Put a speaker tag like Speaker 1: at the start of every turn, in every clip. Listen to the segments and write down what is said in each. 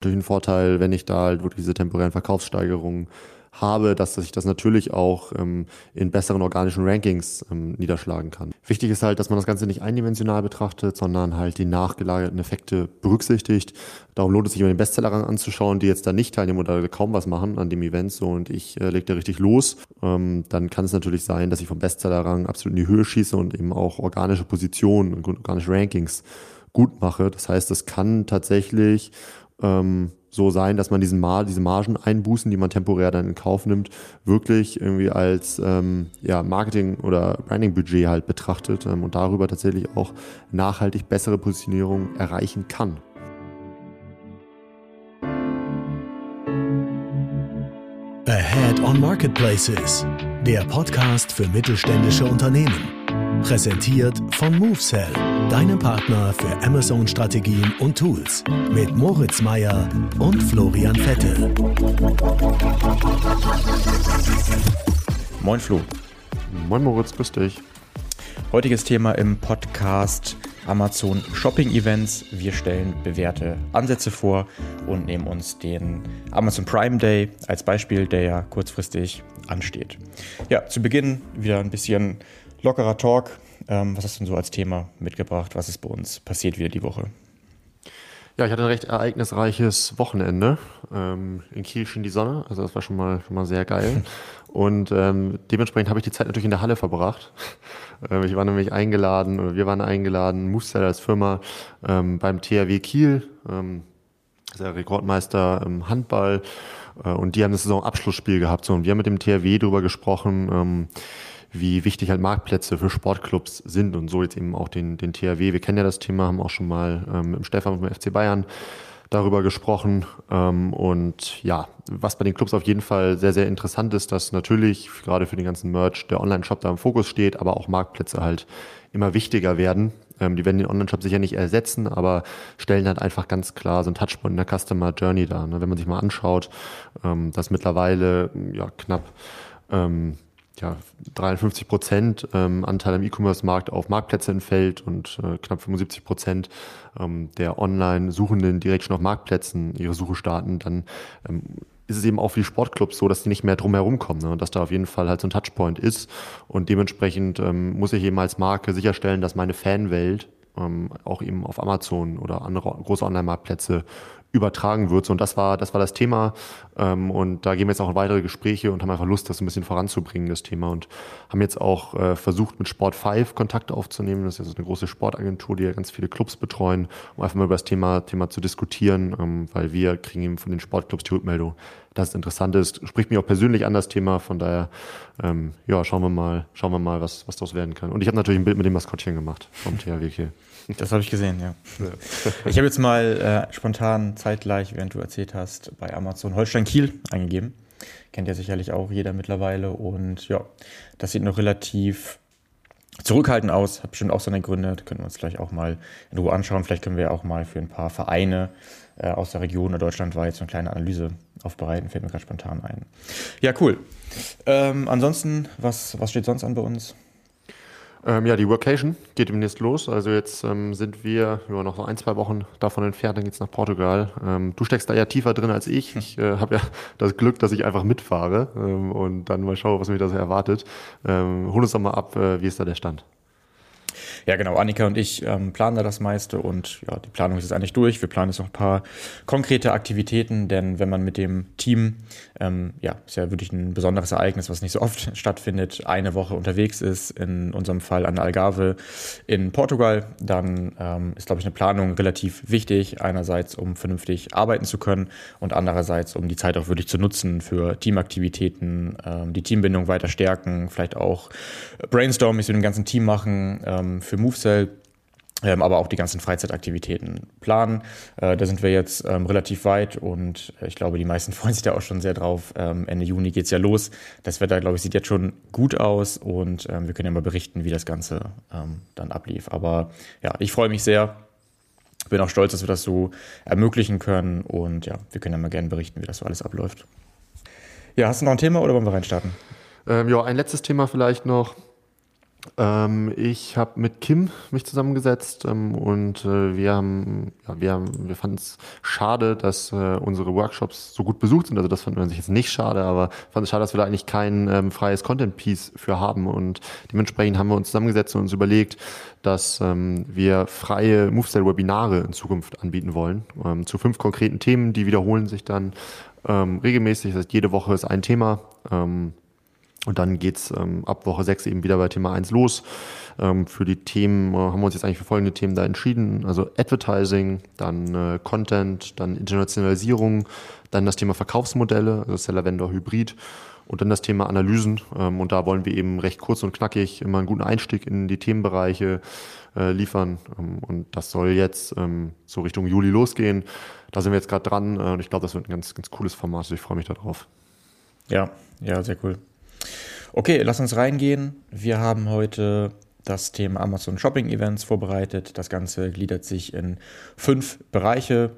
Speaker 1: Durch den Vorteil, wenn ich da halt wirklich diese temporären Verkaufssteigerungen habe, dass sich das natürlich auch ähm, in besseren organischen Rankings ähm, niederschlagen kann. Wichtig ist halt, dass man das Ganze nicht eindimensional betrachtet, sondern halt die nachgelagerten Effekte berücksichtigt. Darum lohnt es sich immer den Bestsellerrang anzuschauen, die jetzt da nicht teilnehmen oder kaum was machen an dem Event so und ich äh, lege da richtig los. Ähm, dann kann es natürlich sein, dass ich vom Bestsellerrang absolut in die Höhe schieße und eben auch organische Positionen und organische Rankings gut mache. Das heißt, das kann tatsächlich ähm, so sein, dass man diesen Mar diese Margen einbußen, die man temporär dann in Kauf nimmt, wirklich irgendwie als ähm, ja, Marketing- oder Branding-Budget halt betrachtet ähm, und darüber tatsächlich auch nachhaltig bessere Positionierung erreichen kann.
Speaker 2: Ahead on Marketplaces, der Podcast für mittelständische Unternehmen. Präsentiert von MoveSell, deinem Partner für Amazon-Strategien und Tools. Mit Moritz Meyer und Florian Vettel.
Speaker 3: Moin Flo.
Speaker 1: Moin Moritz, grüß dich.
Speaker 3: Heutiges Thema im Podcast Amazon Shopping Events. Wir stellen bewährte Ansätze vor und nehmen uns den Amazon Prime Day als Beispiel, der ja kurzfristig ansteht. Ja, zu Beginn wieder ein bisschen lockerer Talk. Ähm, was hast du denn so als Thema mitgebracht? Was ist bei uns passiert wieder die Woche?
Speaker 1: Ja, ich hatte ein recht ereignisreiches Wochenende. Ähm, in Kiel schien die Sonne, also das war schon mal, schon mal sehr geil. Und ähm, dementsprechend habe ich die Zeit natürlich in der Halle verbracht. Ähm, ich war nämlich eingeladen, oder wir waren eingeladen, Moveseller als Firma ähm, beim THW Kiel, ähm, der Rekordmeister im Handball. Äh, und die haben das Saisonabschlussspiel gehabt. So, und wir haben mit dem THW darüber gesprochen, ähm, wie wichtig halt Marktplätze für Sportclubs sind und so jetzt eben auch den, den THW. Wir kennen ja das Thema, haben auch schon mal ähm, im Stefan vom FC Bayern darüber gesprochen. Ähm, und ja, was bei den Clubs auf jeden Fall sehr, sehr interessant ist, dass natürlich gerade für den ganzen Merch der Online-Shop da im Fokus steht, aber auch Marktplätze halt immer wichtiger werden. Ähm, die werden den Online-Shop sicher nicht ersetzen, aber stellen halt einfach ganz klar so ein Touchpoint in der Customer Journey dar. Ne? Wenn man sich mal anschaut, ähm, dass mittlerweile ja knapp ähm, ja, 53 Prozent ähm, Anteil am E-Commerce-Markt auf Marktplätze entfällt und äh, knapp 75 Prozent ähm, der Online-Suchenden direkt schon auf Marktplätzen ihre Suche starten, dann ähm, ist es eben auch für die Sportclubs so, dass die nicht mehr drumherum kommen ne? und dass da auf jeden Fall halt so ein Touchpoint ist. Und dementsprechend ähm, muss ich eben als Marke sicherstellen, dass meine Fanwelt ähm, auch eben auf Amazon oder andere große Online-Marktplätze übertragen wird. Und das war, das war das Thema. Ähm, und da gehen wir jetzt auch in weitere Gespräche und haben einfach Lust, das ein bisschen voranzubringen, das Thema. Und haben jetzt auch äh, versucht, mit Sport 5 Kontakt aufzunehmen. Das ist jetzt eine große Sportagentur, die ja ganz viele Clubs betreuen, um einfach mal über das Thema, Thema zu diskutieren, ähm, weil wir kriegen eben von den Sportclubs die Rückmeldung, dass es interessant ist. Spricht mich auch persönlich an das Thema. Von daher, ähm, ja, schauen wir mal, schauen wir mal, was, was daraus werden kann. Und ich habe natürlich ein Bild mit dem Maskottchen gemacht vom THW hier.
Speaker 3: Das habe ich gesehen, ja. ja. Ich habe jetzt mal äh, spontan zeitgleich, während du erzählt hast, bei Amazon Holstein Kiel eingegeben. Kennt ja sicherlich auch jeder mittlerweile. Und ja, das sieht noch relativ zurückhaltend aus. Hat bestimmt auch seine Gründe. Da können wir uns gleich auch mal in Ruhe anschauen. Vielleicht können wir auch mal für ein paar Vereine äh, aus der Region oder deutschlandweit so eine kleine Analyse aufbereiten. Fällt mir gerade spontan ein. Ja, cool. Ähm, ansonsten, was, was steht sonst an bei uns?
Speaker 1: Ähm, ja, die Workation geht demnächst los. Also jetzt ähm, sind wir ja, noch so ein, zwei Wochen davon entfernt, dann geht's nach Portugal. Ähm, du steckst da ja tiefer drin als ich. Ich äh, habe ja das Glück, dass ich einfach mitfahre ähm, und dann mal schaue, was mich da so erwartet. Ähm, hol uns doch mal ab, äh, wie ist da der Stand?
Speaker 3: Ja, genau. Annika und ich ähm, planen da das meiste und ja, die Planung ist jetzt eigentlich durch. Wir planen jetzt noch ein paar konkrete Aktivitäten, denn wenn man mit dem Team, ähm, ja, ist ja wirklich ein besonderes Ereignis, was nicht so oft stattfindet, eine Woche unterwegs ist, in unserem Fall an Algarve in Portugal, dann ähm, ist, glaube ich, eine Planung relativ wichtig. Einerseits, um vernünftig arbeiten zu können und andererseits, um die Zeit auch wirklich zu nutzen für Teamaktivitäten, ähm, die Teambindung weiter stärken, vielleicht auch Brainstorming mit dem ganzen Team machen, ähm, für MoveCell, ähm, aber auch die ganzen Freizeitaktivitäten planen. Äh, da sind wir jetzt ähm, relativ weit und ich glaube, die meisten freuen sich da auch schon sehr drauf. Ähm, Ende Juni geht es ja los. Das Wetter, glaube ich, sieht jetzt schon gut aus und ähm, wir können ja mal berichten, wie das Ganze ähm, dann ablief. Aber ja, ich freue mich sehr. Bin auch stolz, dass wir das so ermöglichen können und ja, wir können ja mal gerne berichten, wie das so alles abläuft. Ja, hast du noch ein Thema oder wollen wir reinstarten?
Speaker 1: Ähm, ja, ein letztes Thema vielleicht noch Ähm, ich habe mit Kim mich zusammengesetzt ähm, und äh, wir haben, ja, wir, haben, wir fanden es schade, dass äh, unsere Workshops so gut besucht sind. Also das fand man sich jetzt nicht schade, aber fand es schade, dass wir da eigentlich kein ähm, freies Content-Piece für haben. Und dementsprechend haben wir uns zusammengesetzt und uns überlegt, dass ähm, wir freie Movestyle-Webinare in Zukunft anbieten wollen ähm, zu fünf konkreten Themen. Die wiederholen sich dann ähm, regelmäßig. Das heißt, jede Woche ist ein Thema. Und dann geht's ähm, ab Woche 6 eben wieder bei Thema 1 los. Ähm, für die Themen äh, haben wir uns jetzt eigentlich für folgende Themen da entschieden. Also Advertising, dann äh, Content, dann Internationalisierung, dann das Thema Verkaufsmodelle, also Seller-Vendor-Hybrid und dann das Thema Analysen. Ähm, und da wollen wir eben recht kurz und knackig immer einen guten Einstieg in die Themenbereiche äh, liefern. Ähm, und das soll jetzt ähm, so Richtung Juli losgehen. Da sind wir jetzt gerade dran äh, und ich glaube, das wird ein ganz, ganz cooles Format. Also ich freue mich darauf.
Speaker 3: Ja, ja, sehr cool. Okay, lass uns reingehen. Wir haben heute das Thema Amazon Shopping Events vorbereitet. Das Ganze gliedert sich in fünf Bereiche.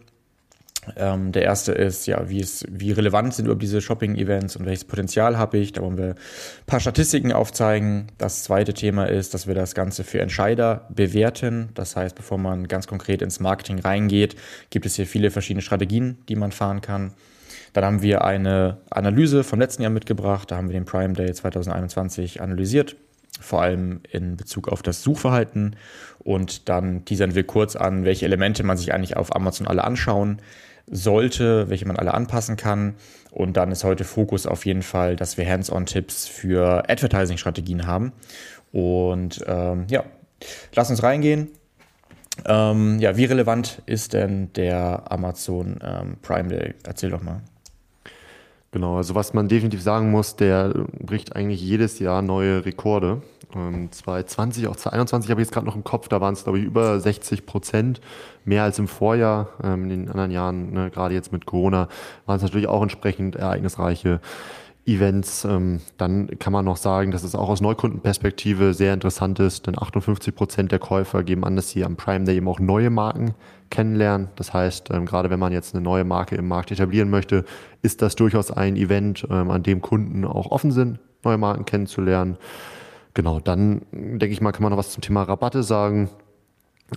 Speaker 3: Ähm, der erste ist, ja, wie, ist, wie relevant sind überhaupt diese Shopping-Events und welches Potenzial habe ich? Da wollen wir ein paar Statistiken aufzeigen. Das zweite Thema ist, dass wir das Ganze für Entscheider bewerten. Das heißt, bevor man ganz konkret ins Marketing reingeht, gibt es hier viele verschiedene Strategien, die man fahren kann. Dann haben wir eine Analyse vom letzten Jahr mitgebracht. Da haben wir den Prime Day 2021 analysiert, vor allem in Bezug auf das Suchverhalten. Und dann teasern wir kurz an, welche Elemente man sich eigentlich auf Amazon alle anschauen sollte, welche man alle anpassen kann. Und dann ist heute Fokus auf jeden Fall, dass wir Hands-on-Tipps für Advertising-Strategien haben. Und ähm, ja, lass uns reingehen. Ähm, ja, wie relevant ist denn der Amazon ähm, Prime Day? Erzähl doch mal.
Speaker 1: Genau, also was man definitiv sagen muss, der bricht eigentlich jedes Jahr neue Rekorde. Ähm, 2020, auch 2021 habe ich jetzt gerade noch im Kopf, da waren es glaube ich über 60 Prozent, mehr als im Vorjahr. Ähm, in den anderen Jahren, ne, gerade jetzt mit Corona, waren es natürlich auch entsprechend ereignisreiche Events. Ähm, dann kann man noch sagen, dass es auch aus Neukundenperspektive sehr interessant ist, denn 58 Prozent der Käufer geben an, dass sie am Prime Day eben auch neue Marken kennenlernen. Das heißt, ähm, gerade wenn man jetzt eine neue Marke im Markt etablieren möchte, ist das durchaus ein Event, ähm, an dem Kunden auch offen sind, neue Marken kennenzulernen. Genau, dann denke ich mal, kann man noch was zum Thema Rabatte sagen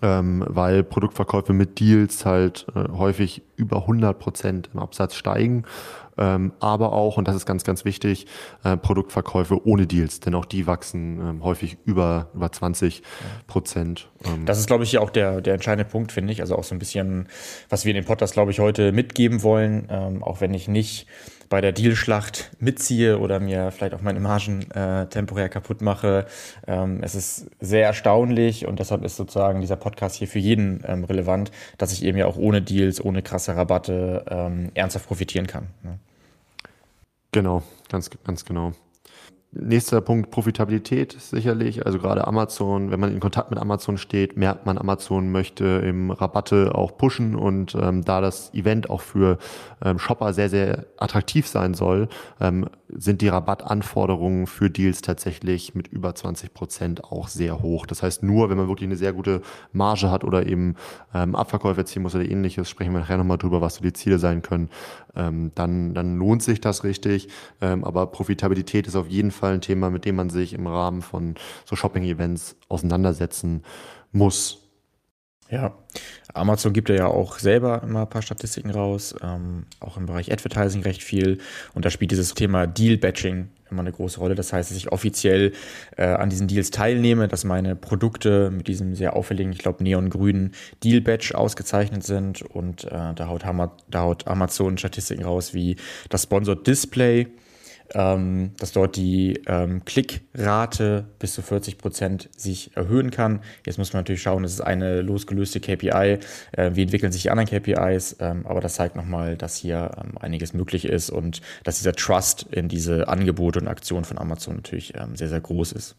Speaker 1: ähm, weil Produktverkäufe mit Deals halt äh, häufig über 100 Prozent im Absatz steigen. Ähm, aber auch, und das ist ganz, ganz wichtig, äh, Produktverkäufe ohne Deals, denn auch die wachsen ähm, häufig über, über 20 Prozent.
Speaker 3: Ähm. Das ist, glaube ich, hier auch der, der entscheidende Punkt, finde ich. Also auch so ein bisschen, was wir in dem Podcast, glaube ich, heute mitgeben wollen, ähm, auch wenn ich nicht bei der Dealschlacht mitziehe oder mir vielleicht auch meine Margen äh, temporär kaputt mache. Ähm, es ist sehr erstaunlich und deshalb ist sozusagen dieser Podcast hier für jeden ähm, relevant, dass ich eben ja auch ohne Deals, ohne krasse Rabatte ähm, ernsthaft profitieren kann. Ne?
Speaker 1: Genau, ganz, ganz genau. Nächster Punkt, Profitabilität sicherlich. Also gerade Amazon, wenn man in Kontakt mit Amazon steht, merkt man, Amazon möchte im Rabatte auch pushen und ähm, da das Event auch für ähm, Shopper sehr, sehr attraktiv sein soll, ähm, sind die Rabattanforderungen für Deals tatsächlich mit über 20 Prozent auch sehr hoch. Das heißt, nur wenn man wirklich eine sehr gute Marge hat oder eben ähm, Abverkäufe erzielen muss oder ähnliches, sprechen wir nachher nochmal drüber, was so die Ziele sein können, ähm, dann, dann lohnt sich das richtig. Ähm, aber Profitabilität ist auf jeden Fall ein Thema, mit dem man sich im Rahmen von so Shopping-Events auseinandersetzen muss.
Speaker 3: Ja, Amazon gibt ja auch selber immer ein paar Statistiken raus, ähm, auch im Bereich Advertising recht viel. Und da spielt dieses Thema Deal-Batching immer eine große Rolle. Das heißt, dass ich offiziell äh, an diesen Deals teilnehme, dass meine Produkte mit diesem sehr auffälligen, ich glaube, neongrünen Deal-Badge ausgezeichnet sind. Und äh, da, haut da haut Amazon Statistiken raus wie das Sponsored Display ähm, dass dort die ähm, Klickrate bis zu 40 Prozent sich erhöhen kann. Jetzt muss man natürlich schauen, das ist eine losgelöste KPI. Äh, wie entwickeln sich die anderen KPIs? Ähm, aber das zeigt nochmal, dass hier ähm, einiges möglich ist und dass dieser Trust in diese Angebote und Aktionen von Amazon natürlich ähm, sehr, sehr groß ist.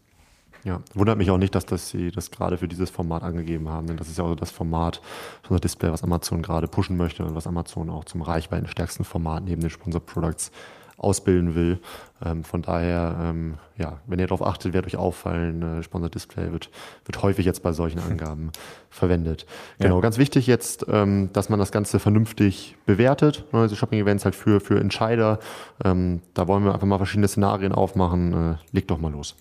Speaker 1: Ja, wundert mich auch nicht, dass das sie das gerade für dieses Format angegeben haben, denn das ist ja auch das Format, unser Display, was Amazon gerade pushen möchte und was Amazon auch zum reichweitenstärksten Format neben den Sponsor Products ausbilden will. Ähm, von daher, ähm, ja, wenn ihr darauf achtet, wird euch auffallen, äh, Sponsor Display wird, wird häufig jetzt bei solchen Angaben verwendet. Genau, ja. ganz wichtig jetzt, ähm, dass man das Ganze vernünftig bewertet. Ne, diese Shopping-Events halt für, für Entscheider. Ähm, da wollen wir einfach mal verschiedene Szenarien aufmachen. Äh, legt doch mal los.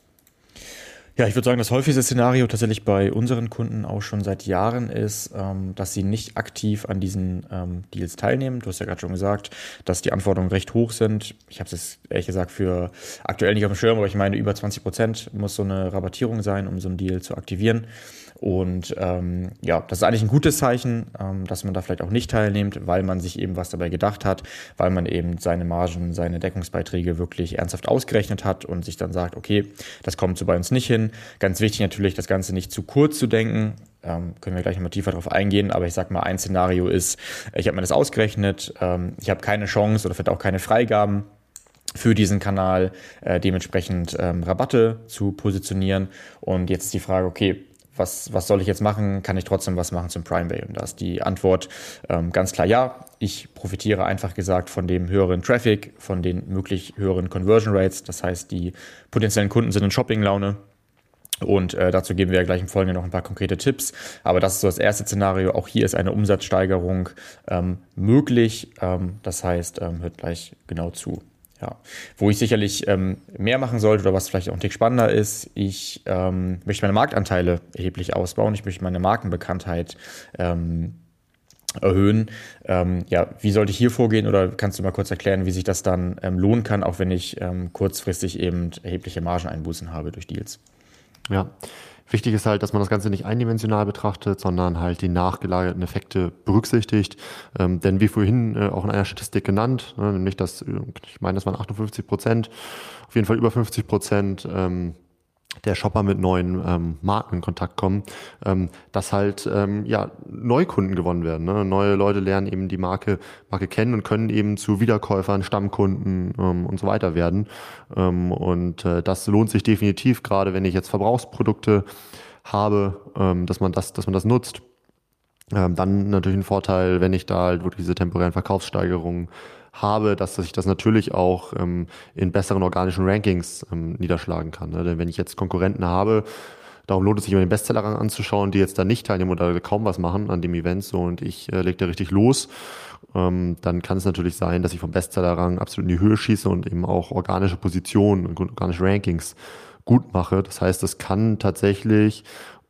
Speaker 3: Ja, ich würde sagen, das häufigste Szenario tatsächlich bei unseren Kunden auch schon seit Jahren ist, ähm, dass sie nicht aktiv an diesen ähm, Deals teilnehmen. Du hast ja gerade schon gesagt, dass die Anforderungen recht hoch sind. Ich habe es jetzt ehrlich gesagt für aktuell nicht auf dem Schirm, aber ich meine, über 20 Prozent muss so eine Rabattierung sein, um so einen Deal zu aktivieren. Und ähm, ja, das ist eigentlich ein gutes Zeichen, ähm, dass man da vielleicht auch nicht teilnimmt, weil man sich eben was dabei gedacht hat, weil man eben seine Margen, seine Deckungsbeiträge wirklich ernsthaft ausgerechnet hat und sich dann sagt, okay, das kommt so bei uns nicht hin. Ganz wichtig natürlich, das Ganze nicht zu kurz zu denken. Ähm, können wir gleich nochmal tiefer darauf eingehen, aber ich sag mal, ein Szenario ist, ich habe mir das ausgerechnet, ähm, ich habe keine Chance oder vielleicht auch keine Freigaben für diesen Kanal äh, dementsprechend ähm, Rabatte zu positionieren. Und jetzt ist die Frage, okay, was, was soll ich jetzt machen? Kann ich trotzdem was machen zum Prime Day? Und da ist die Antwort ähm, ganz klar ja. Ich profitiere einfach gesagt von dem höheren Traffic, von den möglich höheren Conversion Rates. Das heißt, die potenziellen Kunden sind in Shopping-Laune. Und äh, dazu geben wir ja gleich im Folgenden noch ein paar konkrete Tipps. Aber das ist so das erste Szenario. Auch hier ist eine Umsatzsteigerung ähm, möglich. Ähm, das heißt, ähm, hört gleich genau zu. Ja, wo ich sicherlich ähm, mehr machen sollte oder was vielleicht auch ein Tick spannender ist, ich ähm, möchte meine Marktanteile erheblich ausbauen, ich möchte meine Markenbekanntheit ähm, erhöhen. Ähm, ja, wie sollte ich hier vorgehen oder kannst du mal kurz erklären, wie sich das dann ähm, lohnen kann, auch wenn ich ähm, kurzfristig eben erhebliche Margeneinbußen habe durch Deals?
Speaker 1: Ja, Wichtig ist halt, dass man das Ganze nicht eindimensional betrachtet, sondern halt die nachgelagerten Effekte berücksichtigt. Ähm, denn wie vorhin äh, auch in einer Statistik genannt, ne, nämlich dass, äh, ich meine, das waren 58 Prozent, auf jeden Fall über 50 Prozent ähm, der Shopper mit neuen ähm, Marken in Kontakt kommen, ähm, dass halt ähm, ja Neukunden gewonnen werden. Ne? Neue Leute lernen eben die Marke Marke kennen und können eben zu Wiederkäufern, Stammkunden ähm, und so weiter werden. Ähm, und äh, das lohnt sich definitiv, gerade wenn ich jetzt Verbrauchsprodukte habe, ähm, dass man das, dass man das nutzt. Ähm, dann natürlich ein Vorteil, wenn ich da halt wirklich diese temporären Verkaufssteigerungen habe, dass sich das natürlich auch ähm, in besseren organischen Rankings ähm, niederschlagen kann. Ne? Denn wenn ich jetzt Konkurrenten habe, darum lohnt es sich immer den Bestsellerrang anzuschauen, die jetzt da nicht teilnehmen oder kaum was machen an dem Event so und ich äh, lege da richtig los, ähm, dann kann es natürlich sein, dass ich vom Bestsellerrang absolut in die Höhe schieße und eben auch organische Positionen und organische Rankings gut mache. Das heißt, es kann tatsächlich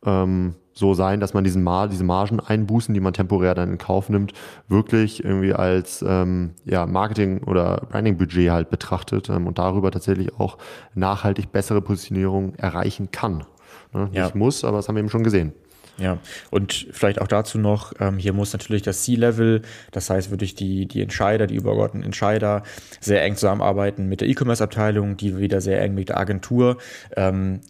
Speaker 1: ähm, so sein, dass man diesen Mar diese Margen einbußen, die man temporär dann in Kauf nimmt, wirklich irgendwie als ähm, ja, Marketing- oder Branding-Budget halt betrachtet ähm, und darüber tatsächlich auch nachhaltig bessere Positionierung erreichen kann. Ne? Ja. Nicht muss, aber das haben wir eben schon gesehen.
Speaker 3: Ja, und vielleicht auch dazu noch, ähm, hier muss natürlich das C-Level, das heißt wirklich die, die Entscheider, die übergeordneten Entscheider, sehr eng zusammenarbeiten mit der E-Commerce-Abteilung, die wieder sehr eng mit der Agentur. Ähm,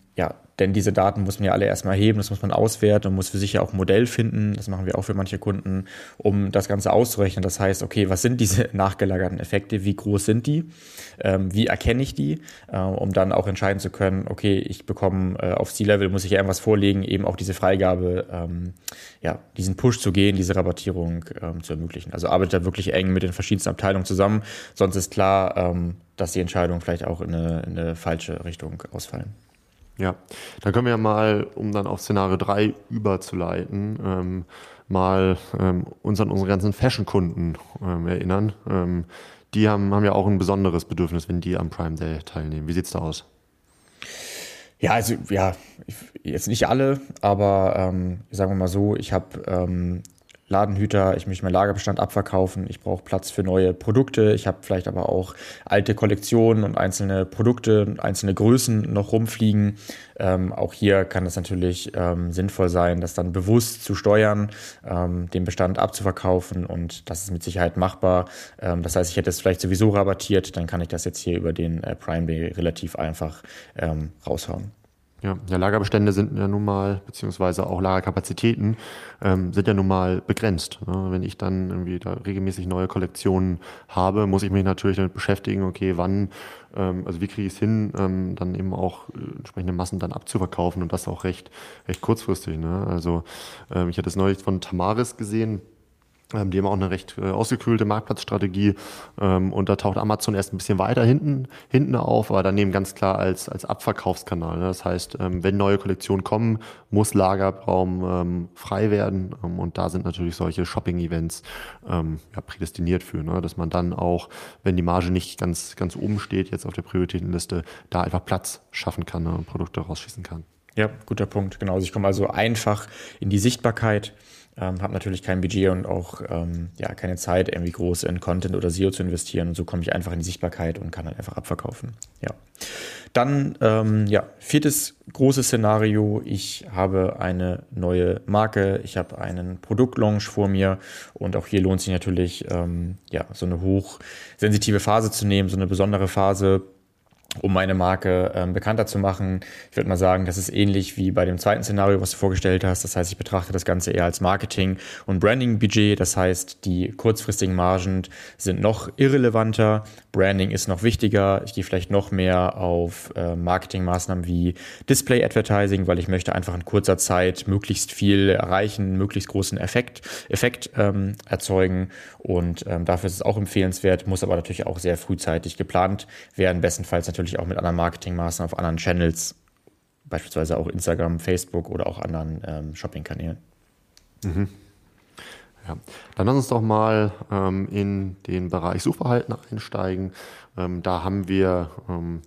Speaker 3: denn diese Daten muss man ja alle erstmal heben, das muss man auswerten und muss für sich ja auch ein Modell finden. Das machen wir auch für manche Kunden, um das Ganze auszurechnen. Das heißt, okay, was sind diese nachgelagerten Effekte? Wie groß sind die? Ähm, wie erkenne ich die? Äh, um dann auch entscheiden zu können, okay, ich bekomme äh, auf C-Level, muss ich irgendwas vorlegen, eben auch diese Freigabe, ähm, ja, diesen Push zu gehen, diese Rabattierung ähm, zu ermöglichen. Also arbeitet da wirklich eng mit den verschiedensten Abteilungen zusammen. Sonst ist klar, ähm, dass die Entscheidungen vielleicht auch in eine, in eine falsche Richtung ausfallen.
Speaker 1: Ja, dann können wir ja mal, um dann auf Szenario 3 überzuleiten, ähm, mal ähm, uns an unsere ganzen Fashion-Kunden ähm, erinnern. Ähm, die haben, haben ja auch ein besonderes Bedürfnis, wenn die am Prime Day teilnehmen. Wie sieht's da aus?
Speaker 3: Ja, also ja, jetzt nicht alle, aber ähm, sagen wir mal so, ich habe ähm, Ladenhüter, ich möchte meinen Lagerbestand abverkaufen, ich brauche Platz für neue Produkte, ich habe vielleicht aber auch alte Kollektionen und einzelne Produkte und einzelne Größen noch rumfliegen. Ähm, auch hier kann es natürlich ähm, sinnvoll sein, das dann bewusst zu steuern, ähm, den Bestand abzuverkaufen und das ist mit Sicherheit machbar. Ähm, das heißt, ich hätte es vielleicht sowieso rabattiert, dann kann ich das jetzt hier über den äh, Prime Day relativ einfach ähm, raushauen.
Speaker 1: Ja, ja, Lagerbestände sind ja nun mal, beziehungsweise auch Lagerkapazitäten ähm, sind ja nun mal begrenzt. Ne? Wenn ich dann irgendwie da regelmäßig neue Kollektionen habe, muss ich mich natürlich damit beschäftigen, okay, wann, ähm, also wie kriege ich es hin, ähm, dann eben auch äh, entsprechende Massen dann abzuverkaufen und das auch recht, recht kurzfristig. Ne? Also ähm, ich hatte es neulich von Tamaris gesehen, ähm, die haben auch eine recht äh, ausgekühlte Marktplatzstrategie ähm, und da taucht Amazon erst ein bisschen weiter hinten, hinten auf, aber daneben ganz klar als, als Abverkaufskanal. Ne? Das heißt, ähm, wenn neue Kollektionen kommen, muss Lagerraum ähm, frei werden ähm, und da sind natürlich solche Shopping-Events ähm, ja, prädestiniert für, ne? dass man dann auch, wenn die Marge nicht ganz, ganz oben steht, jetzt auf der Prioritätenliste, da einfach Platz schaffen kann ne? und Produkte rausschießen kann.
Speaker 3: Ja, guter Punkt. Genau. Also ich komme also einfach in die Sichtbarkeit, ähm, habe natürlich kein Budget und auch ähm, ja, keine Zeit, irgendwie groß in Content oder SEO zu investieren. Und so komme ich einfach in die Sichtbarkeit und kann dann einfach abverkaufen. Ja. Dann, ähm, ja, viertes großes Szenario. Ich habe eine neue Marke, ich habe einen Produktlaunch vor mir und auch hier lohnt sich natürlich, ähm, ja, so eine hochsensitive Phase zu nehmen, so eine besondere Phase, um meine Marke ähm, bekannter zu machen. Ich würde mal sagen, das ist ähnlich wie bei dem zweiten Szenario, was du vorgestellt hast. Das heißt, ich betrachte das Ganze eher als Marketing- und Branding-Budget. Das heißt, die kurzfristigen Margen sind noch irrelevanter. Branding ist noch wichtiger. Ich gehe vielleicht noch mehr auf äh, Marketingmaßnahmen wie Display-Advertising, weil ich möchte einfach in kurzer Zeit möglichst viel erreichen, möglichst großen Effekt, Effekt ähm, erzeugen. Und ähm, dafür ist es auch empfehlenswert, muss aber natürlich auch sehr frühzeitig geplant werden, bestenfalls natürlich natürlich auch mit anderen Marketingmaßnahmen auf anderen Channels, beispielsweise auch Instagram, Facebook oder auch anderen ähm, Shopping-Kanälen.
Speaker 1: Mhm. Ja. Dann lass uns doch mal ähm, in den Bereich Suchverhalten einsteigen. Ähm, da haben wir ähm,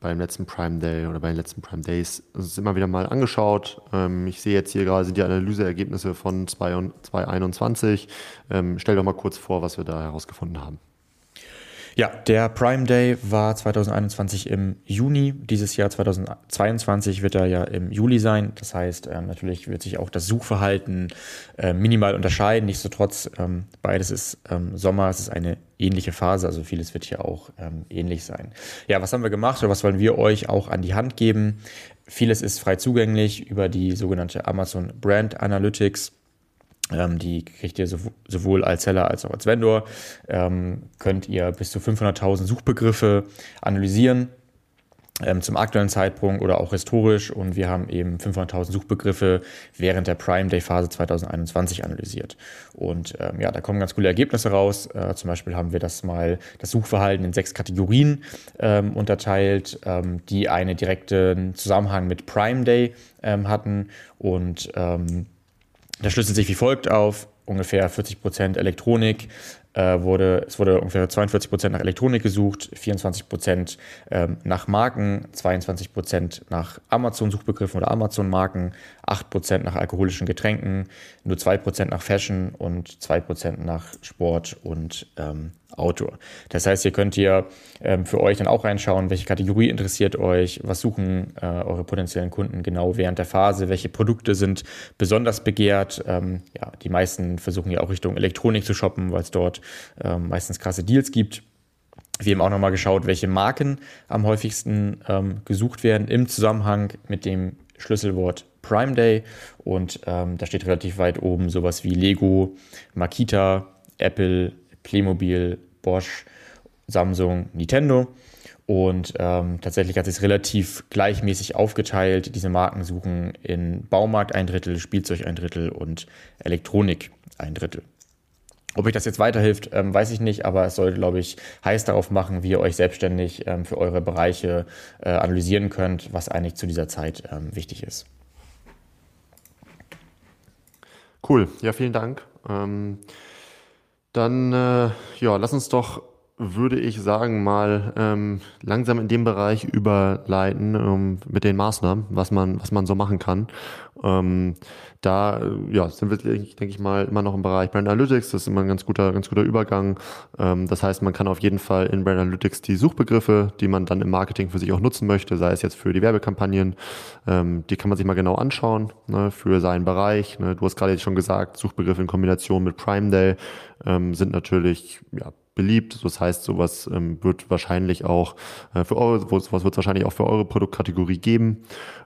Speaker 1: beim letzten Prime Day oder bei den letzten Prime Days uns immer wieder mal angeschaut. Ähm, ich sehe jetzt hier gerade die Analyseergebnisse von 2021. Ähm, stell doch mal kurz vor, was wir da herausgefunden haben.
Speaker 3: Ja, der Prime Day war 2021 im Juni. Dieses Jahr 2022 wird er ja im Juli sein. Das heißt, ähm, natürlich wird sich auch das Suchverhalten äh, minimal unterscheiden. Nichtsdestotrotz, ähm, beides ist ähm, Sommer, es ist eine ähnliche Phase, also vieles wird hier auch ähm, ähnlich sein. Ja, was haben wir gemacht oder was wollen wir euch auch an die Hand geben? Vieles ist frei zugänglich über die sogenannte Amazon Brand Analytics. Ähm, die kriegt ihr sowohl als Seller als auch als Vendor. Ähm, könnt ihr bis zu 500.000 Suchbegriffe analysieren ähm, zum aktuellen Zeitpunkt oder auch historisch. Und wir haben eben 500.000 Suchbegriffe während der Prime Day Phase 2021 analysiert. Und ähm, ja, da kommen ganz coole Ergebnisse raus. Äh, zum Beispiel haben wir das mal das Suchverhalten in sechs Kategorien ähm, unterteilt, ähm, die einen direkten Zusammenhang mit Prime Day hatten und der schlüsselt sich wie folgt auf. Ungefähr 40% Elektronik, äh, wurde, es wurde ungefähr 42% nach Elektronik gesucht, 24% ähm, nach Marken, 22% nach Amazon-Suchbegriffen oder Amazon-Marken, 8% nach alkoholischen Getränken, nur 2% nach Fashion und 2% nach Sport und ähm, Outdoor. Das heißt, ihr könnt hier ähm, für euch dann auch reinschauen, welche Kategorie interessiert euch, was suchen äh, eure potenziellen Kunden genau während der Phase, welche Produkte sind besonders begehrt. Ähm, ja, die meisten versuchen ja auch Richtung Elektronik zu shoppen, weil es dort ähm, meistens krasse Deals gibt. Wir haben auch nochmal geschaut, welche Marken am häufigsten ähm, gesucht werden im Zusammenhang mit dem Schlüsselwort Prime Day. Und ähm, da steht relativ weit oben sowas wie Lego, Makita, Apple, Playmobil, Bosch, Samsung, Nintendo. Und ähm, tatsächlich hat sich relativ gleichmäßig aufgeteilt. Diese Marken suchen in Baumarkt ein Drittel, Spielzeug ein Drittel und Elektronik ein Drittel. Ob euch das jetzt weiterhilft, ähm, weiß ich nicht, aber es sollte, glaube ich, heiß darauf machen, wie ihr euch selbstständig ähm, für eure Bereiche äh, analysieren könnt, was eigentlich zu dieser Zeit ähm, wichtig ist.
Speaker 1: Cool, ja, vielen Dank. Dann, äh, ja, lass uns doch, würde ich sagen, mal ähm, langsam in dem Bereich überleiten ähm, mit den Maßnahmen, was man, was man so machen kann. Ähm, da ja, sind wir, denke ich mal, immer noch im Bereich Brand Analytics. Das ist immer ein ganz guter, ganz guter Übergang. Ähm, das heißt, man kann auf jeden Fall in Brand Analytics die Suchbegriffe, die man dann im Marketing für sich auch nutzen möchte, sei es jetzt für die Werbekampagnen, ähm, die kann man sich mal genau anschauen ne, für seinen Bereich. Ne. Du hast gerade jetzt schon gesagt, Suchbegriffe in Kombination mit Prime Day ähm, sind natürlich ja, beliebt. Das heißt, sowas ähm, wird wahrscheinlich auch äh, für eure, sowas wird wahrscheinlich auch für eure Produktkategorie geben.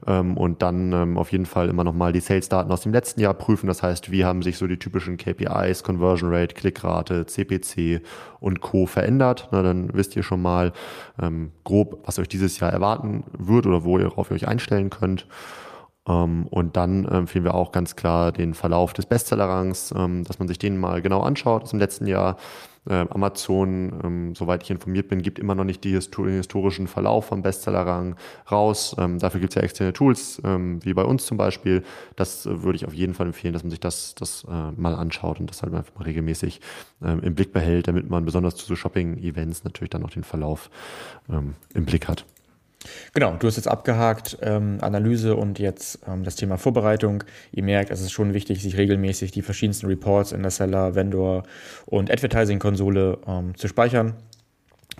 Speaker 1: Ähm, und dann ähm, auf jeden Fall immer nochmal die Sales-Daten aus dem letzten Jahr prüfen. Das heißt, wie haben sich so die typischen KPIs, Conversion Rate, Klickrate, CPC und Co. verändert. Na, dann wisst ihr schon mal ähm, grob, was euch dieses Jahr erwarten wird oder wo ihr, euch einstellen könnt. Um, und dann empfehlen wir auch ganz klar den Verlauf des Bestsellerrangs, ähm, dass man sich den mal genau anschaut aus dem letzten Jahr. Äh, Amazon, ähm, soweit ich informiert bin, gibt immer noch nicht die Histor historischen Verlauf vom Bestsellerrang raus. Ähm, dafür gibt es ja externe Tools, ähm, wie bei uns zum Beispiel. Das äh, würde ich auf jeden Fall empfehlen, dass man sich das, das äh, mal anschaut und das halt einfach mal regelmäßig ähm, im Blick behält, damit man besonders zu so Shopping-Events natürlich dann auch den Verlauf ähm, im Blick hat.
Speaker 3: Genau, du hast jetzt abgehakt ähm, Analyse und jetzt ähm, das Thema Vorbereitung. Ihr merkt, es ist schon wichtig, sich regelmäßig die verschiedensten Reports in der Seller, Vendor und Advertising-Konsole ähm, zu speichern.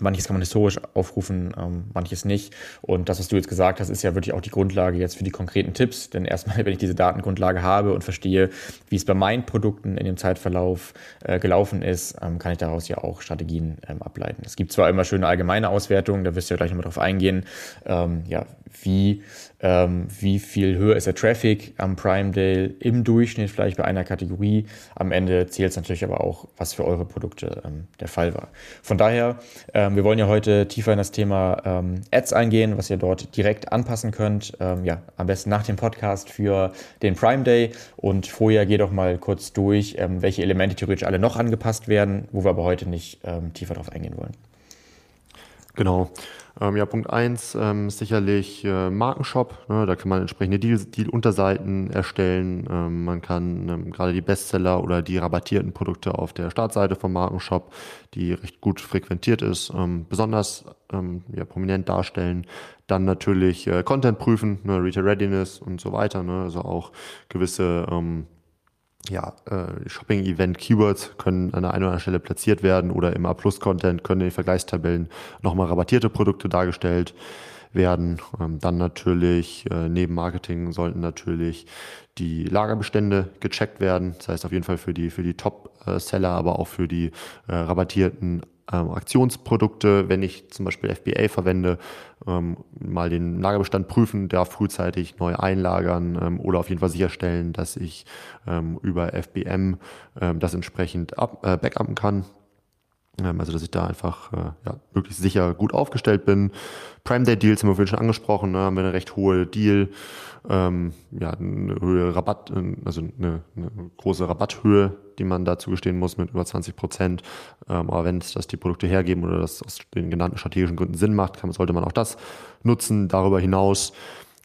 Speaker 3: Manches kann man historisch aufrufen, ähm, manches nicht. Und das, was du jetzt gesagt hast, ist ja wirklich auch die Grundlage jetzt für die konkreten Tipps. Denn erstmal, wenn ich diese Datengrundlage habe und verstehe, wie es bei meinen Produkten in dem Zeitverlauf äh, gelaufen ist, ähm, kann ich daraus ja auch Strategien ähm, ableiten. Es gibt zwar immer schöne allgemeine Auswertungen, da wirst du ja gleich nochmal drauf eingehen, ähm, ja, wie ähm, wie viel höher ist der Traffic am Prime Day im Durchschnitt vielleicht bei einer Kategorie. Am Ende zählt es natürlich aber auch, was für eure Produkte ähm, der Fall war. Von daher, ähm, wir wollen ja heute tiefer in das Thema ähm, Ads eingehen, was ihr dort direkt anpassen könnt. Ähm, ja, am besten nach dem Podcast für den Prime Day. Und vorher geh doch mal kurz durch, ähm, welche Elemente theoretisch alle noch angepasst werden, wo wir aber heute nicht tiefer darauf eingehen wollen.
Speaker 1: Genau. Ähm, ja, Punkt 1 ähm, sicherlich äh, Markenshop. Ne? Da kann man entsprechende Deal-Unterseiten Deal erstellen. Ähm, man kann ähm, gerade die Bestseller oder die rabattierten Produkte auf der Startseite vom Markenshop, die recht gut frequentiert ist, ähm, besonders ähm, ja, prominent darstellen. Dann natürlich äh, Content prüfen, ne? Retail Readiness und so weiter. Ne? Also auch gewisse ja, äh, Shopping-Event-Keywords können an der einen oder anderen Stelle platziert werden oder im A-Plus-Content können in den Vergleichstabellen nochmal rabattierte Produkte dargestellt werden. Ähm, dann natürlich äh, neben Marketing sollten natürlich die Lagerbestände gecheckt werden. Das heißt auf jeden Fall für die, für die Top-Seller, aber auch für die äh, rabattierten ähm, Aktionsprodukte, wenn ich zum Beispiel FBA verwende, ähm, mal den Lagerbestand prüfen, da frühzeitig neu einlagern ähm, oder auf jeden Fall sicherstellen, dass ich ähm, über FBM ähm, das entsprechend ab, äh, backuppen kann. Ähm, also dass ich da einfach äh, ja, möglichst sicher gut aufgestellt bin. Prime Day Deals haben wir vorhin schon angesprochen, ne, haben wir eine recht hohe Deal, ähm, ja, eine Höhe Rabatt, äh, also eine, eine große Rabatthöhe, die man dazu gestehen muss mit über 20 Prozent. Ähm, aber wenn es das die Produkte hergeben oder das aus den genannten strategischen Gründen Sinn macht, kann, sollte man auch das nutzen. Darüber hinaus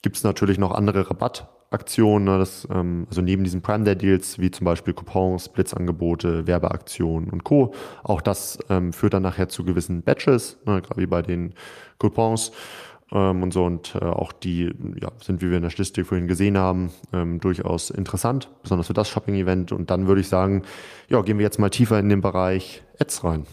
Speaker 1: gibt es natürlich noch andere Rabatt Aktionen, ne, das, ähm, also neben diesen Prime Day Deals, wie zum Beispiel Coupons, Blitzangebote, Werbeaktionen und Co. Auch das ähm, führt dann nachher zu gewissen Batches, ne, gerade wie bei den Coupons ähm, und so. Und äh, auch die ja, sind, wie wir in der Statistik vorhin gesehen haben, ähm, durchaus interessant, besonders für das Shopping-Event. Und dann würde ich sagen, ja, gehen wir jetzt mal tiefer in den Bereich Ads rein.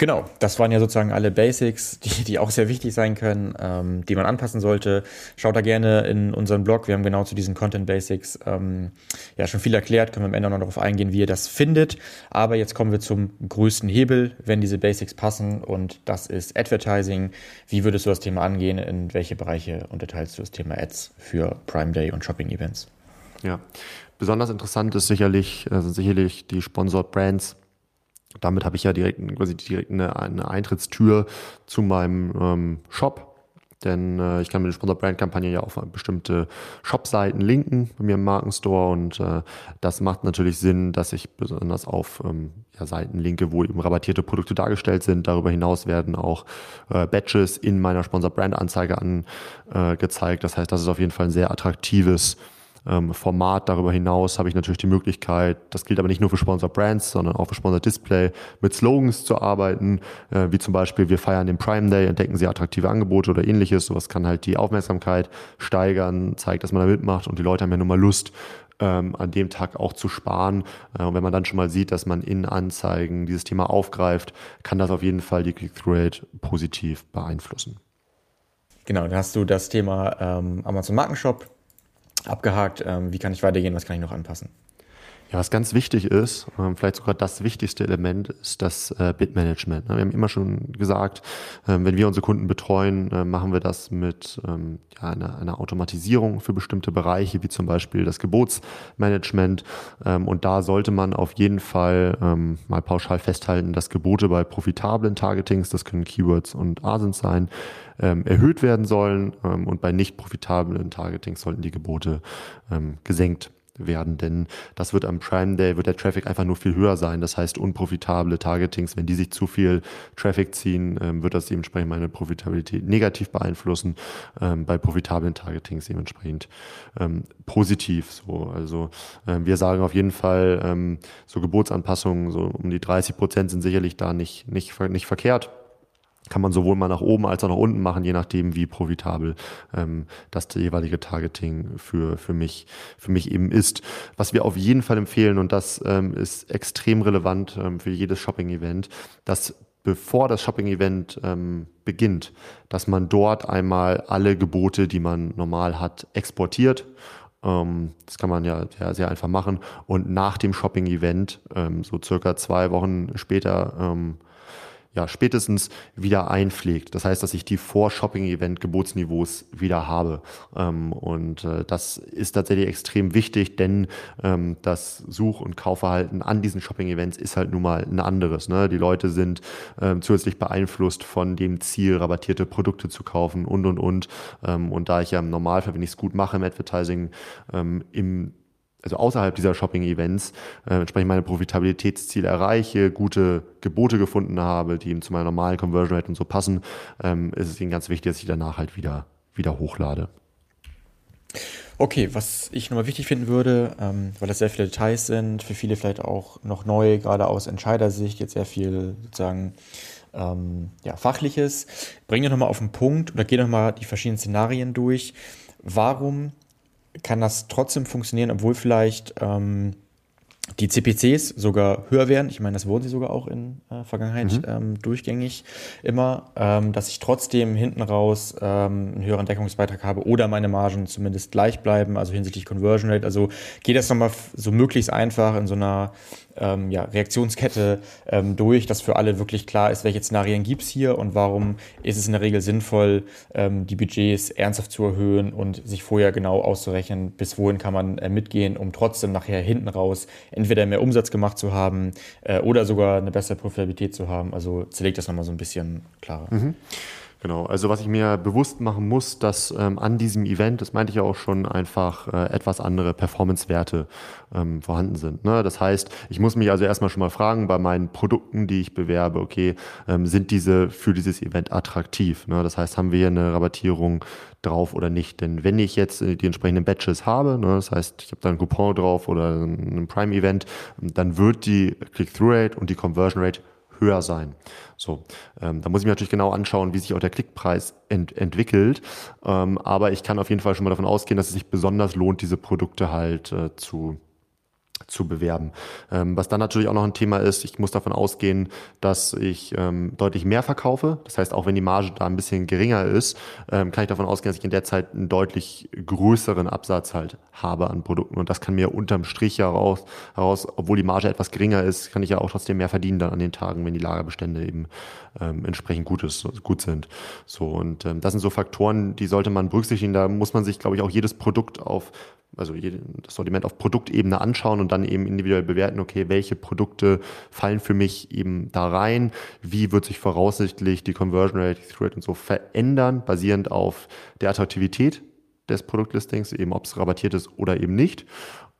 Speaker 3: Genau, das waren ja sozusagen alle Basics, die, die auch sehr wichtig sein können, ähm, die man anpassen sollte. Schaut da gerne in unseren Blog, wir haben genau zu diesen Content Basics ähm, ja schon viel erklärt, können wir am Ende noch darauf eingehen, wie ihr das findet. Aber jetzt kommen wir zum größten Hebel, wenn diese Basics passen und das ist Advertising. Wie würdest du das Thema angehen? In welche Bereiche unterteilst du das Thema Ads für Prime Day und Shopping Events?
Speaker 1: Ja, besonders interessant ist sicherlich, also sicherlich die Sponsored Brands damit habe ich ja direkt, quasi direkt eine, eine Eintrittstür zu meinem ähm, Shop. Denn äh, ich kann mit der Sponsor-Brand-Kampagne ja auf bestimmte Shop-Seiten linken bei mir im Markenstore und äh, das macht natürlich Sinn, dass ich besonders auf ähm, ja, Seiten linke, wo eben rabattierte Produkte dargestellt sind. Darüber hinaus werden auch äh, Badges in meiner Sponsor-Brand-Anzeige angezeigt. das heißt, das ist auf jeden Fall ein sehr attraktives ähm, Format. Darüber hinaus habe ich natürlich die Möglichkeit, das gilt aber nicht nur für Sponsor Brands, sondern auch für Sponsor Display, mit Slogans zu arbeiten, äh, wie zum Beispiel wir feiern den Prime Day, entdecken Sie attraktive Angebote oder ähnliches. Sowas kann halt die Aufmerksamkeit steigern, zeigt, dass man da mitmacht und die Leute haben ja nun mal Lust, ähm, an dem Tag auch zu sparen. Äh, und wenn man dann schon mal sieht, dass man in Anzeigen dieses Thema aufgreift, kann das auf jeden Fall die Click-Through-Rate positiv beeinflussen.
Speaker 3: Genau, dann hast du das Thema ähm, Amazon Markenshop abgehakt, ähm, wie kann ich weitergehen, was kann ich noch anpassen.
Speaker 1: Ja, was ganz wichtig ist, ähm, vielleicht sogar das wichtigste Element, ist das äh, Bitmanagement. Wir haben immer schon gesagt, ähm, wenn wir unsere Kunden betreuen, äh, machen wir das mit ähm, einer, einer Automatisierung für bestimmte Bereiche, wie zum Beispiel das Gebotsmanagement. Und da sollte man auf jeden Fall mal pauschal festhalten, dass Gebote bei profitablen Targetings, das können Keywords und Asins sein, erhöht werden sollen und bei nicht profitablen Targetings sollten die Gebote gesenkt werden, denn das wird am Prime Day, wird der Traffic einfach nur viel höher sein. Das heißt, unprofitable Targetings, wenn die sich zu viel Traffic ziehen, ähm, wird das dementsprechend meine Profitabilität negativ beeinflussen. Ähm, bei profitablen Targetings dementsprechend ähm, positiv. So, also wir sagen auf jeden Fall, so Gebotsanpassungen, so um die 30 Prozent sind sicherlich da nicht, nicht, nicht verkehrt. Kann man sowohl mal nach oben als auch nach unten machen, je nachdem, wie profitabel ähm, das jeweilige Targeting für, für, mich, für mich eben ist. Was wir auf jeden Fall empfehlen, und das ähm, ist extrem relevant ähm, für jedes Shopping-Event, dass bevor das Shopping-Event ähm, beginnt, dass man dort einmal alle Gebote, die man normal hat, exportiert. Ähm, das kann man ja sehr, einfach machen. Und nach dem Shopping-Event, ähm, so circa zwei Wochen später, ähm, ja, spätestens wieder einpflegt. Das heißt, dass ich die Vor-Shopping-Event-Gebotsniveaus wieder habe. Ähm, und äh, das ist tatsächlich extrem wichtig, denn ähm, das Such- und Kaufverhalten an diesen Shopping-Events ist halt nun mal ein anderes. Ne? Die Leute sind ähm, zusätzlich beeinflusst von dem Ziel, rabattierte Produkte zu kaufen und, und, und. Ähm, und da ich ja im Normalfall, wenn ich es gut mache im Advertising, ähm, im also außerhalb dieser Shopping-Events äh, entsprechend meine Profitabilitätsziele erreiche, gute Gebote gefunden habe, die eben zu meiner normalen Conversion Rate und so passen, ähm, ist es ihnen ganz wichtig, dass ich danach halt wieder, wieder hochlade.
Speaker 3: Okay, was ich nochmal wichtig finden würde, ähm, weil das sehr viele Details sind, für viele vielleicht auch noch neu, gerade aus Entscheidersicht, jetzt sehr viel sozusagen ähm, ja, Fachliches. Bring dir nochmal auf den Punkt oder geh nochmal die verschiedenen Szenarien durch. Warum kann das trotzdem funktionieren, obwohl vielleicht ähm, die CPCs sogar höher werden. Ich meine, das wurden sie sogar auch in äh, Vergangenheit mhm. ähm, durchgängig immer, ähm, dass ich trotzdem hinten raus ähm, einen höheren Deckungsbeitrag habe oder meine Margen zumindest gleich bleiben, also hinsichtlich Conversion Rate. Also geht das nochmal so möglichst einfach in so einer ähm, ja, Reaktionskette ähm, durch, dass für alle wirklich klar ist, welche Szenarien gibt es hier und warum ist es in der Regel sinnvoll, ähm, die Budgets ernsthaft zu erhöhen und sich vorher genau auszurechnen, bis wohin kann man äh, mitgehen, um trotzdem nachher hinten raus entweder mehr Umsatz gemacht zu haben äh, oder sogar eine bessere Profitabilität zu haben. Also zerlegt das nochmal so ein bisschen klarer. Mhm.
Speaker 1: Genau, also was ich mir bewusst machen muss, dass ähm, an diesem Event, das meinte ich ja auch schon, einfach äh, etwas andere Performance-Werte ähm, vorhanden sind. Ne? Das heißt, ich muss mich also erstmal schon mal fragen bei meinen Produkten, die ich bewerbe, okay, ähm, sind diese für dieses Event attraktiv? Ne? Das heißt, haben wir hier eine Rabattierung drauf oder nicht? Denn wenn ich jetzt äh, die entsprechenden Badges habe, ne, das heißt, ich habe da einen Coupon drauf oder ein Prime-Event, dann wird die Click-Through-Rate und die Conversion Rate höher sein. So, ähm, da muss ich mir natürlich genau anschauen, wie sich auch der Klickpreis ent entwickelt. Ähm, aber ich kann auf jeden Fall schon mal davon ausgehen, dass es sich besonders lohnt, diese Produkte halt äh, zu zu bewerben. Ähm, was dann natürlich auch noch ein Thema ist, ich muss davon ausgehen, dass ich ähm, deutlich mehr verkaufe. Das heißt, auch wenn die Marge da ein bisschen geringer ist, ähm, kann ich davon ausgehen, dass ich in der Zeit einen deutlich größeren Absatz halt habe an Produkten. Und das kann mir unterm Strich heraus, heraus obwohl die Marge etwas geringer ist, kann ich ja auch trotzdem mehr verdienen dann an den Tagen, wenn die Lagerbestände eben ähm, entsprechend gut, ist, gut sind. So, und ähm, das sind so Faktoren, die sollte man berücksichtigen. Da muss man sich, glaube ich, auch jedes Produkt auf also das Sortiment auf Produktebene anschauen und dann eben individuell bewerten, okay, welche Produkte fallen für mich eben da rein, wie wird sich voraussichtlich die Conversion Rate, Thread und so verändern, basierend auf der Attraktivität des Produktlistings, eben ob es rabattiert ist oder eben nicht.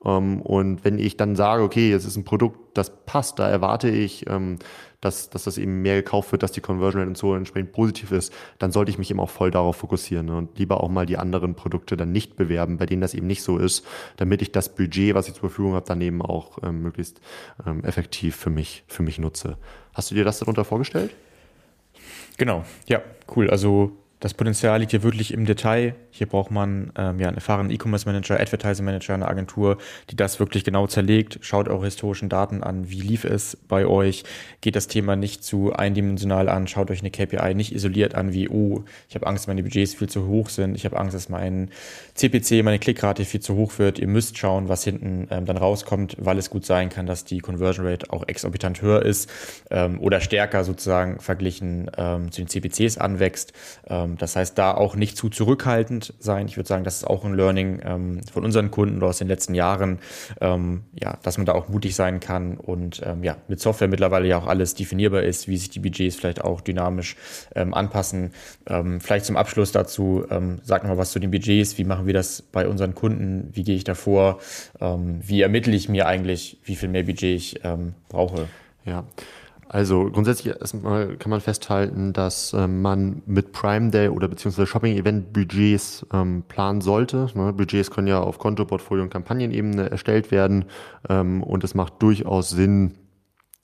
Speaker 1: Ähm, und wenn ich dann sage, okay, es ist ein Produkt, das passt, da erwarte ich ähm, dass, dass das eben mehr gekauft wird, dass die Conversion Rate und so entsprechend positiv ist, dann sollte ich mich eben auch voll darauf fokussieren ne? und lieber auch mal die anderen Produkte dann nicht bewerben, bei denen das eben nicht so ist, damit ich das Budget, was ich zur Verfügung habe, daneben auch ähm, möglichst effektiv für mich, für mich nutze. Hast du dir das darunter vorgestellt?
Speaker 3: Genau, ja, cool. Also das Potenzial liegt hier wirklich im Detail. Hier braucht man ähm, ja einen erfahrenen E-Commerce Manager, Advertising Manager, eine Agentur, die das wirklich genau zerlegt. Schaut eure historischen Daten an. Wie lief es bei euch? Geht das Thema nicht zu eindimensional an? Schaut euch eine KPI nicht isoliert an, wie, oh, ich habe Angst, meine Budgets viel zu hoch sind. Ich habe Angst, dass mein CPC, meine Klickrate viel zu hoch wird. Ihr müsst schauen, was hinten ähm, dann rauskommt, weil es gut sein kann, dass die Conversion Rate auch exorbitant höher ist ähm, oder stärker sozusagen verglichen ähm, zu den CPCs anwächst. Ähm, das heißt, da auch nicht zu zurückhaltend sein. Ich würde sagen, das ist auch ein Learning ähm, von unseren Kunden oder aus den letzten Jahren, ähm, ja, dass man da auch mutig sein kann und ähm, ja, mit Software mittlerweile ja auch alles definierbar ist, wie sich die Budgets vielleicht auch dynamisch ähm, anpassen. Ähm, vielleicht zum Abschluss dazu, ähm, sag mal was zu den Budgets, wie machen wir das bei unseren Kunden, wie gehe ich davor, ähm, wie ermittle ich mir eigentlich, wie viel mehr Budget ich ähm, brauche.
Speaker 1: Ja, also grundsätzlich erstmal kann man festhalten, dass ähm, man mit Prime Day oder beziehungsweise Shopping Event Budgets ähm, planen sollte. Ne? Budgets können ja auf Konto, Portfolio und Kampagnenebene erstellt werden ähm, und es macht durchaus Sinn,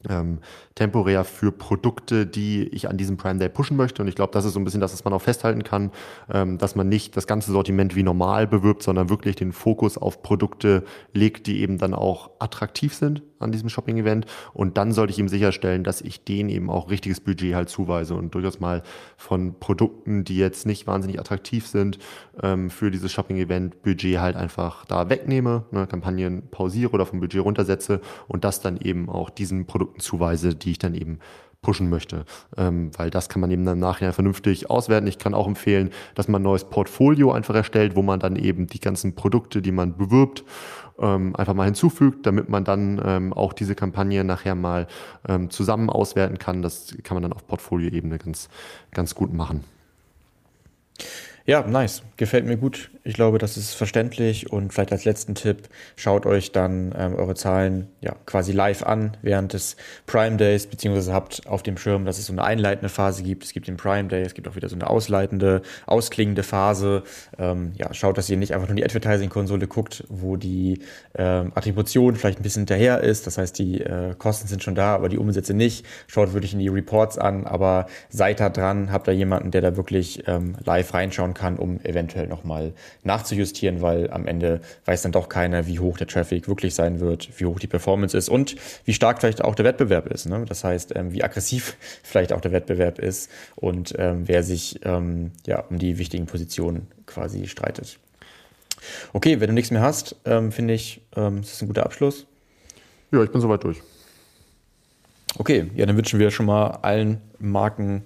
Speaker 1: ähm, temporär für Produkte, die ich an diesem Prime Day pushen möchte. Und ich glaube, das ist so ein bisschen das, was man auch festhalten kann, ähm, dass man nicht das ganze Sortiment wie normal bewirbt, sondern wirklich den Fokus auf Produkte legt, die eben dann auch attraktiv sind an diesem Shopping-Event. Und dann sollte ich ihm sicherstellen, dass ich denen eben auch richtiges Budget halt zuweise und durchaus mal von Produkten, die jetzt nicht wahnsinnig attraktiv sind, ähm, für dieses Shopping-Event Budget halt einfach da wegnehme, ne, Kampagnen pausiere oder vom Budget runtersetze und das dann eben auch diesen Produkten zuweise, die ich dann eben pushen möchte, ähm, weil das kann man eben dann nachher vernünftig auswerten. Ich kann auch empfehlen, dass man ein neues Portfolio einfach erstellt, wo man dann eben die ganzen Produkte, die man bewirbt, ähm, einfach mal hinzufügt, damit man dann ähm, auch diese Kampagne nachher mal ähm, zusammen auswerten kann. Das kann man dann auf Portfolioebene ganz, ganz gut machen.
Speaker 3: Ja, nice. Gefällt mir gut. Ich glaube, das ist verständlich und vielleicht als letzten Tipp, schaut euch dann ähm, eure Zahlen ja quasi live an während des Prime Days, beziehungsweise habt auf dem Schirm, dass es so eine einleitende Phase gibt. Es gibt den Prime Day, es gibt auch wieder so eine ausleitende, ausklingende Phase. Ähm, ja, schaut, dass ihr nicht einfach nur die Advertising-Konsole guckt, wo die ähm, Attribution vielleicht ein bisschen hinterher ist. Das heißt, die äh, Kosten sind schon da, aber die Umsätze nicht. Schaut wirklich in die Reports an, aber seid da dran, habt da jemanden, der da wirklich ähm, live reinschauen kann, um eventuell nochmal nachzujustieren, weil am Ende weiß dann doch keiner, wie hoch der Traffic wirklich sein wird, wie hoch die Performance ist und wie stark vielleicht auch der Wettbewerb ist. Ne? Das heißt, ähm, wie aggressiv vielleicht auch der Wettbewerb ist und ähm, wer sich ähm, ja, um die wichtigen Positionen quasi streitet. Okay, wenn du nichts mehr hast, ähm, finde ich, ähm, ist das ein guter Abschluss.
Speaker 1: Ja, ich bin soweit durch.
Speaker 3: Okay, ja, dann wünschen wir schon mal allen Marken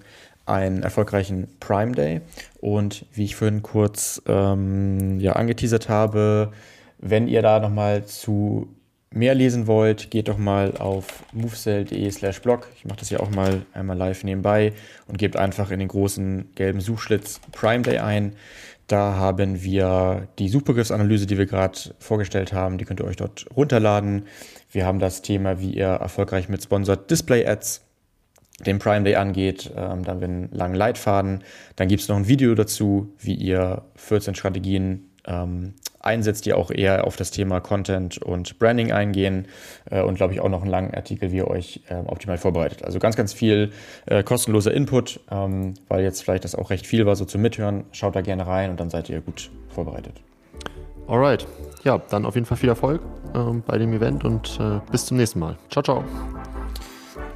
Speaker 3: einen erfolgreichen Prime Day. Und wie ich vorhin kurz ähm, ja, angeteasert habe, wenn ihr da nochmal zu mehr lesen wollt, geht doch mal auf movesell.de slash blog. Ich mache das ja auch mal einmal live nebenbei und gebt einfach in den großen gelben Suchschlitz Prime Day ein. Da haben wir die Suchbegriffsanalyse, die wir gerade vorgestellt haben, die könnt ihr euch dort runterladen. Wir haben das Thema, wie ihr erfolgreich mit Sponsored Display Ads den Prime Day angeht. Ähm, dann einen langen Leitfaden. Dann gibt es noch ein Video dazu, wie ihr 14 Strategien ähm, einsetzt, die auch eher auf das Thema Content und Branding eingehen äh, und glaube ich auch noch einen langen Artikel, wie ihr euch äh, optimal vorbereitet. Also ganz, ganz viel äh, kostenloser Input, ähm, weil jetzt vielleicht das auch recht viel war, so zum Mithören. Schaut da gerne rein und dann seid ihr gut vorbereitet.
Speaker 1: Alright, ja, dann auf jeden Fall viel Erfolg ähm, bei dem Event und äh, bis zum nächsten Mal. Ciao, ciao.